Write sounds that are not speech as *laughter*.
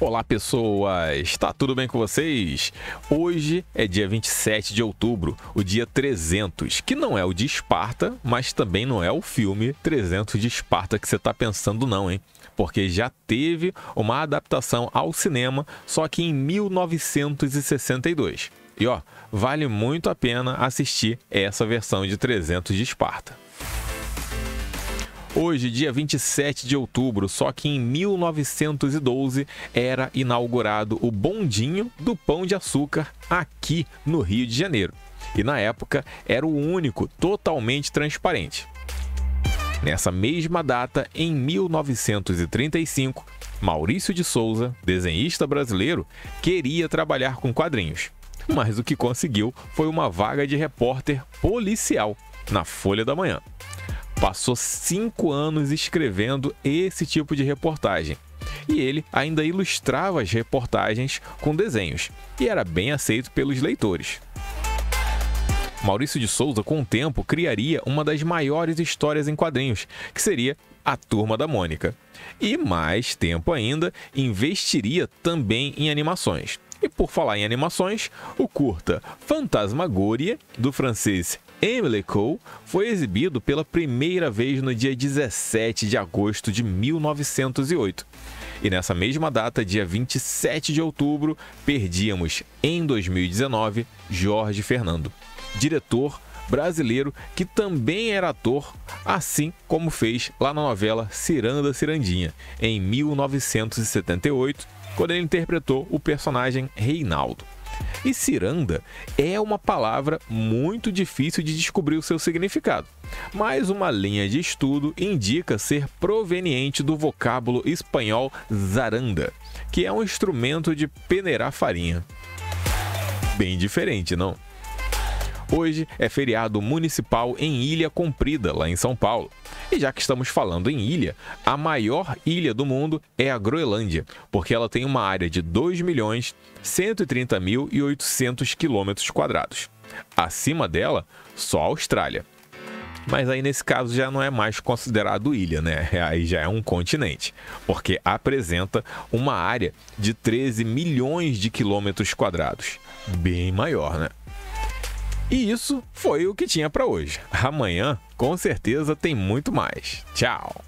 Olá, pessoas! Está tudo bem com vocês? Hoje é dia 27 de outubro, o dia 300, que não é o de Esparta, mas também não é o filme 300 de Esparta que você está pensando, não, hein? Porque já teve uma adaptação ao cinema, só que em 1962. E ó, vale muito a pena assistir essa versão de 300 de Esparta. Hoje, dia 27 de outubro, só que em 1912 era inaugurado o bondinho do Pão de Açúcar aqui no Rio de Janeiro. E na época era o único totalmente transparente. Nessa mesma data, em 1935, Maurício de Souza, desenhista brasileiro, queria trabalhar com quadrinhos. Mas o que conseguiu foi uma vaga de repórter policial na Folha da Manhã passou cinco anos escrevendo esse tipo de reportagem. E ele ainda ilustrava as reportagens com desenhos, e era bem aceito pelos leitores. Maurício de Souza, com o tempo, criaria uma das maiores histórias em quadrinhos, que seria A Turma da Mônica. E mais tempo ainda, investiria também em animações. E por falar em animações, o curta Fantasmagoria, do francês Emily Cole foi exibido pela primeira vez no dia 17 de agosto de 1908. E nessa mesma data, dia 27 de outubro, perdíamos, em 2019, Jorge Fernando, diretor brasileiro que também era ator, assim como fez lá na novela Ciranda Cirandinha, em 1978, quando ele interpretou o personagem Reinaldo. E ciranda é uma palavra muito difícil de descobrir o seu significado, mas uma linha de estudo indica ser proveniente do vocábulo espanhol zaranda, que é um instrumento de peneirar farinha. Bem diferente, não? Hoje é feriado municipal em Ilha Comprida, lá em São Paulo. E já que estamos falando em ilha, a maior ilha do mundo é a Groenlândia, porque ela tem uma área de 2 milhões 130 mil e 800 quilômetros quadrados. Acima dela, só a Austrália. Mas aí nesse caso já não é mais considerado ilha, né? *laughs* Aí já é um continente, porque apresenta uma área de 13 milhões de quilômetros quadrados. Bem maior, né? E isso foi o que tinha para hoje. Amanhã, com certeza, tem muito mais. Tchau!